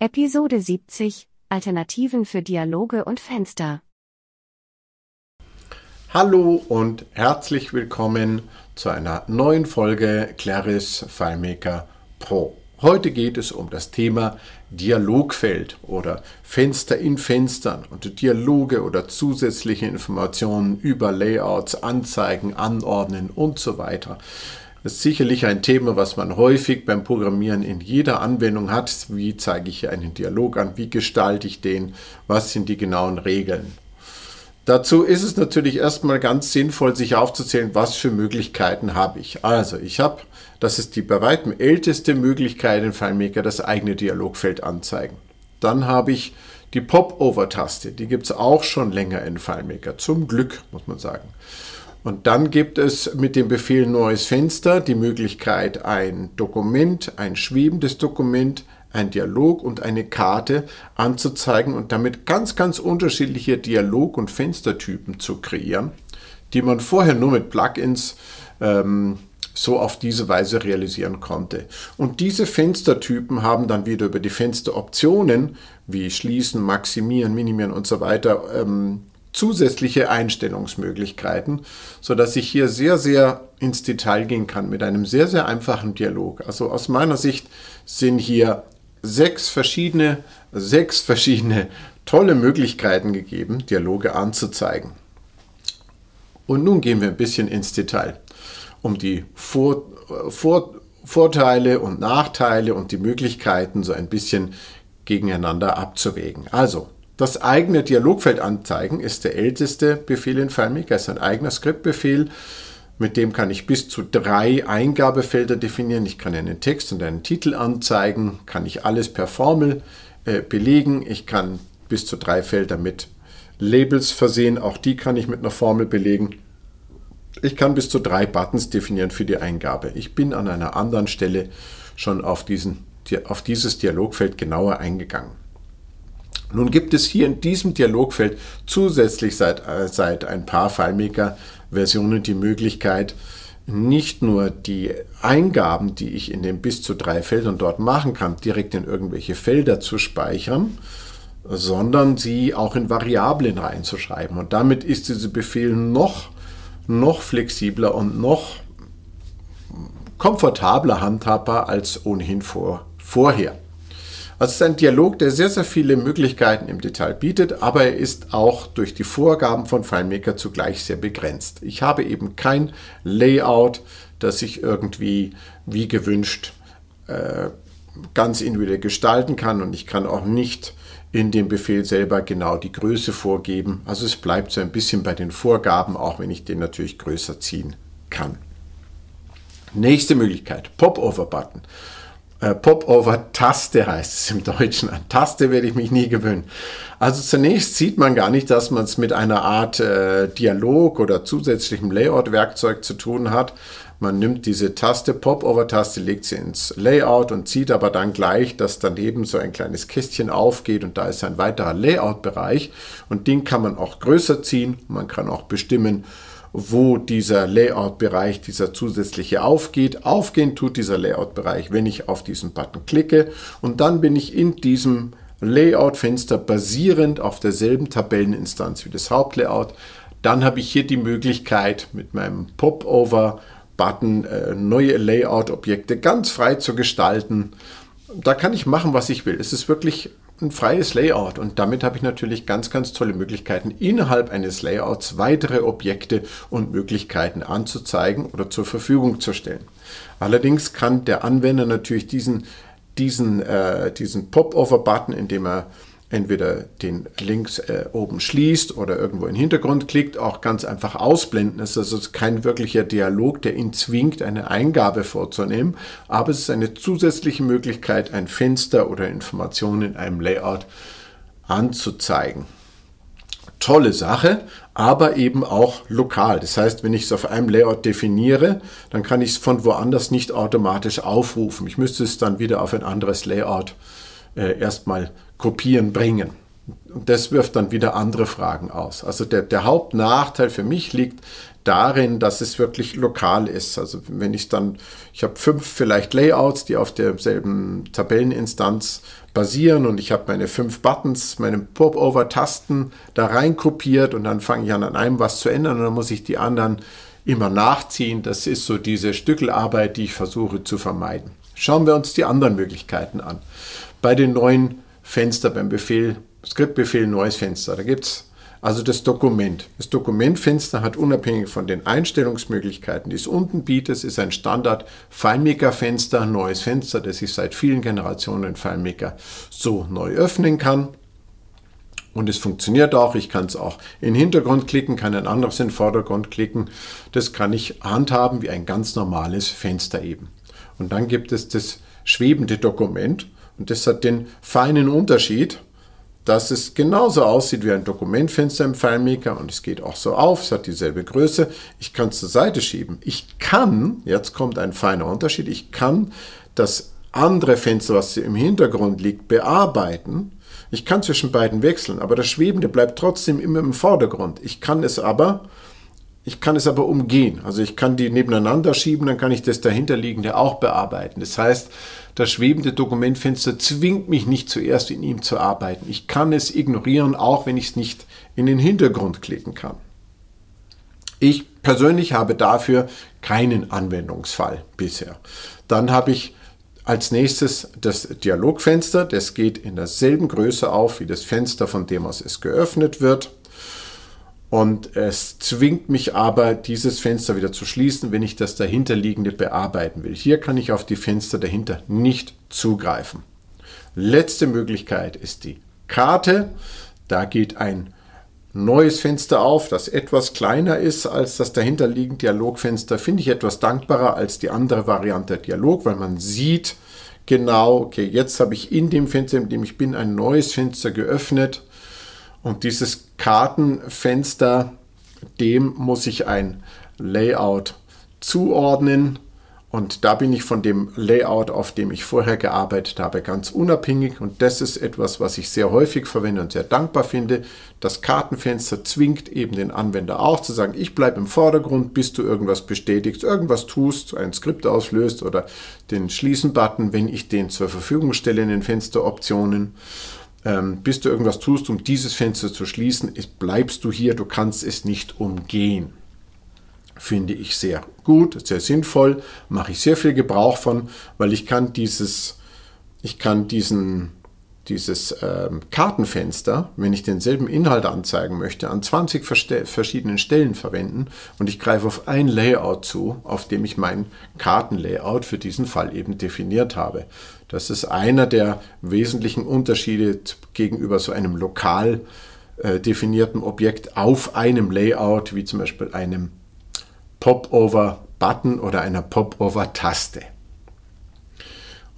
Episode 70 Alternativen für Dialoge und Fenster. Hallo und herzlich willkommen zu einer neuen Folge Claris FileMaker Pro. Heute geht es um das Thema Dialogfeld oder Fenster in Fenstern und Dialoge oder zusätzliche Informationen über Layouts, Anzeigen, Anordnen und so weiter. Das ist sicherlich ein Thema, was man häufig beim Programmieren in jeder Anwendung hat. Wie zeige ich hier einen Dialog an? Wie gestalte ich den? Was sind die genauen Regeln? Dazu ist es natürlich erstmal ganz sinnvoll, sich aufzuzählen, was für Möglichkeiten habe ich. Also, ich habe, das ist die bei weitem älteste Möglichkeit in FileMaker, das eigene Dialogfeld anzeigen. Dann habe ich die Pop-Over-Taste, die gibt es auch schon länger in FileMaker, zum Glück, muss man sagen. Und dann gibt es mit dem Befehl Neues Fenster die Möglichkeit, ein Dokument, ein schwebendes Dokument, ein Dialog und eine Karte anzuzeigen und damit ganz, ganz unterschiedliche Dialog- und Fenstertypen zu kreieren, die man vorher nur mit Plugins ähm, so auf diese Weise realisieren konnte. Und diese Fenstertypen haben dann wieder über die Fensteroptionen wie Schließen, Maximieren, Minimieren und so weiter ähm, zusätzliche Einstellungsmöglichkeiten, sodass ich hier sehr, sehr ins Detail gehen kann mit einem sehr, sehr einfachen Dialog. Also aus meiner Sicht sind hier sechs verschiedene, sechs verschiedene tolle Möglichkeiten gegeben, Dialoge anzuzeigen. Und nun gehen wir ein bisschen ins Detail, um die Vor, Vor, Vorteile und Nachteile und die Möglichkeiten so ein bisschen gegeneinander abzuwägen. Also, das eigene Dialogfeld anzeigen ist der älteste Befehl in FileMaker, ist ein eigener Skriptbefehl. Mit dem kann ich bis zu drei Eingabefelder definieren. Ich kann einen Text und einen Titel anzeigen, kann ich alles per Formel äh, belegen. Ich kann bis zu drei Felder mit Labels versehen, auch die kann ich mit einer Formel belegen. Ich kann bis zu drei Buttons definieren für die Eingabe. Ich bin an einer anderen Stelle schon auf, diesen, auf dieses Dialogfeld genauer eingegangen. Nun gibt es hier in diesem Dialogfeld zusätzlich seit, äh, seit ein paar FileMaker Versionen die Möglichkeit, nicht nur die Eingaben, die ich in den bis zu drei Feldern dort machen kann, direkt in irgendwelche Felder zu speichern, sondern sie auch in Variablen reinzuschreiben. Und damit ist dieser Befehl noch, noch flexibler und noch komfortabler handhabbar als ohnehin vor, vorher. Also es ist ein Dialog, der sehr, sehr viele Möglichkeiten im Detail bietet, aber er ist auch durch die Vorgaben von FileMaker zugleich sehr begrenzt. Ich habe eben kein Layout, das ich irgendwie wie gewünscht äh, ganz individuell gestalten kann und ich kann auch nicht in dem Befehl selber genau die Größe vorgeben. Also es bleibt so ein bisschen bei den Vorgaben, auch wenn ich den natürlich größer ziehen kann. Nächste Möglichkeit, Pop-Over-Button. Äh, Pop-Over-Taste heißt es im Deutschen. An Taste werde ich mich nie gewöhnen. Also zunächst sieht man gar nicht, dass man es mit einer Art äh, Dialog oder zusätzlichem Layout-Werkzeug zu tun hat. Man nimmt diese Taste, Pop-Over-Taste, legt sie ins Layout und sieht aber dann gleich, dass daneben so ein kleines Kästchen aufgeht und da ist ein weiterer Layout-Bereich und den kann man auch größer ziehen. Man kann auch bestimmen, wo dieser Layout-Bereich, dieser zusätzliche aufgeht. Aufgehen tut dieser Layout-Bereich, wenn ich auf diesen Button klicke und dann bin ich in diesem Layout-Fenster basierend auf derselben Tabelleninstanz wie das Hauptlayout. Dann habe ich hier die Möglichkeit mit meinem Popover-Button äh, neue Layout-Objekte ganz frei zu gestalten. Da kann ich machen, was ich will. Es ist wirklich ein freies Layout und damit habe ich natürlich ganz, ganz tolle Möglichkeiten, innerhalb eines Layouts weitere Objekte und Möglichkeiten anzuzeigen oder zur Verfügung zu stellen. Allerdings kann der Anwender natürlich diesen, diesen, äh, diesen Pop-Over-Button, indem er entweder den links äh, oben schließt oder irgendwo in den Hintergrund klickt, auch ganz einfach ausblenden. Es ist also kein wirklicher Dialog, der ihn zwingt, eine Eingabe vorzunehmen, aber es ist eine zusätzliche Möglichkeit, ein Fenster oder Informationen in einem Layout anzuzeigen. Tolle Sache, aber eben auch lokal. Das heißt, wenn ich es auf einem Layout definiere, dann kann ich es von woanders nicht automatisch aufrufen. Ich müsste es dann wieder auf ein anderes Layout äh, erstmal kopieren bringen. Und das wirft dann wieder andere Fragen aus. Also der, der Hauptnachteil für mich liegt darin, dass es wirklich lokal ist. Also wenn ich dann, ich habe fünf vielleicht Layouts, die auf derselben Tabelleninstanz basieren und ich habe meine fünf Buttons, meine Pop-Over-Tasten da rein kopiert und dann fange ich an, an einem was zu ändern und dann muss ich die anderen immer nachziehen. Das ist so diese Stückelarbeit, die ich versuche zu vermeiden. Schauen wir uns die anderen Möglichkeiten an. Bei den neuen Fenster beim Befehl, Skriptbefehl neues Fenster, da gibt es also das Dokument. Das Dokumentfenster hat unabhängig von den Einstellungsmöglichkeiten, die es unten bietet, ist ein Standard FileMaker-Fenster, neues Fenster, das ich seit vielen Generationen in FileMaker so neu öffnen kann. Und es funktioniert auch. Ich kann es auch in den Hintergrund klicken, kann ein anderes in den Vordergrund klicken. Das kann ich handhaben wie ein ganz normales Fenster eben. Und dann gibt es das schwebende Dokument. Und das hat den feinen Unterschied, dass es genauso aussieht wie ein Dokumentfenster im FileMaker und es geht auch so auf, es hat dieselbe Größe. Ich kann es zur Seite schieben. Ich kann, jetzt kommt ein feiner Unterschied, ich kann das andere Fenster, was im Hintergrund liegt, bearbeiten. Ich kann zwischen beiden wechseln, aber das Schwebende bleibt trotzdem immer im Vordergrund. Ich kann es aber ich kann es aber umgehen. Also ich kann die nebeneinander schieben, dann kann ich das dahinterliegende auch bearbeiten. Das heißt, das schwebende Dokumentfenster zwingt mich nicht zuerst in ihm zu arbeiten. Ich kann es ignorieren, auch wenn ich es nicht in den Hintergrund klicken kann. Ich persönlich habe dafür keinen Anwendungsfall bisher. Dann habe ich als nächstes das Dialogfenster. Das geht in derselben Größe auf wie das Fenster, von dem aus es geöffnet wird. Und es zwingt mich aber, dieses Fenster wieder zu schließen, wenn ich das dahinterliegende bearbeiten will. Hier kann ich auf die Fenster dahinter nicht zugreifen. Letzte Möglichkeit ist die Karte. Da geht ein neues Fenster auf, das etwas kleiner ist als das dahinterliegende Dialogfenster. Finde ich etwas dankbarer als die andere Variante Dialog, weil man sieht genau, okay, jetzt habe ich in dem Fenster, in dem ich bin, ein neues Fenster geöffnet und dieses Kartenfenster, dem muss ich ein Layout zuordnen. Und da bin ich von dem Layout, auf dem ich vorher gearbeitet habe, ganz unabhängig. Und das ist etwas, was ich sehr häufig verwende und sehr dankbar finde. Das Kartenfenster zwingt eben den Anwender auch zu sagen, ich bleibe im Vordergrund, bis du irgendwas bestätigst, irgendwas tust, ein Skript auslöst oder den Schließen-Button, wenn ich den zur Verfügung stelle in den Fensteroptionen ähm, bis du irgendwas tust, um dieses Fenster zu schließen, ist, bleibst du hier, du kannst es nicht umgehen. Finde ich sehr gut, sehr sinnvoll, mache ich sehr viel Gebrauch von, weil ich kann dieses, ich kann diesen dieses ähm, Kartenfenster, wenn ich denselben Inhalt anzeigen möchte, an 20 verschiedenen Stellen verwenden und ich greife auf ein Layout zu, auf dem ich mein Kartenlayout für diesen Fall eben definiert habe. Das ist einer der wesentlichen Unterschiede gegenüber so einem lokal äh, definierten Objekt auf einem Layout, wie zum Beispiel einem Pop-Over-Button oder einer Pop-Over-Taste.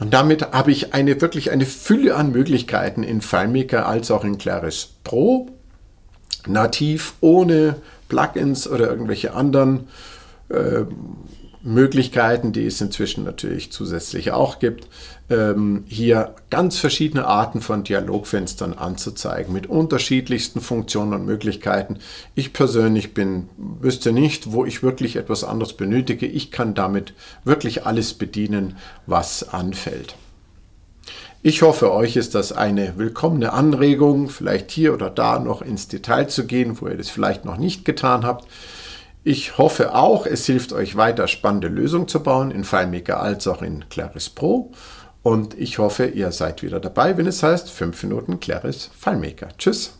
Und damit habe ich eine wirklich eine Fülle an Möglichkeiten in FileMaker als auch in Claris Pro. Nativ, ohne Plugins oder irgendwelche anderen äh, Möglichkeiten, die es inzwischen natürlich zusätzlich auch gibt, ähm, hier ganz verschiedene Arten von Dialogfenstern anzuzeigen mit unterschiedlichsten Funktionen und Möglichkeiten. Ich persönlich bin, wüsste nicht, wo ich wirklich etwas anderes benötige. Ich kann damit wirklich alles bedienen, was anfällt. Ich hoffe, euch ist das eine willkommene Anregung, vielleicht hier oder da noch ins Detail zu gehen, wo ihr das vielleicht noch nicht getan habt. Ich hoffe auch, es hilft euch weiter spannende Lösungen zu bauen in FileMaker als auch in Claris Pro. Und ich hoffe, ihr seid wieder dabei, wenn es heißt 5 Minuten Claris FileMaker. Tschüss!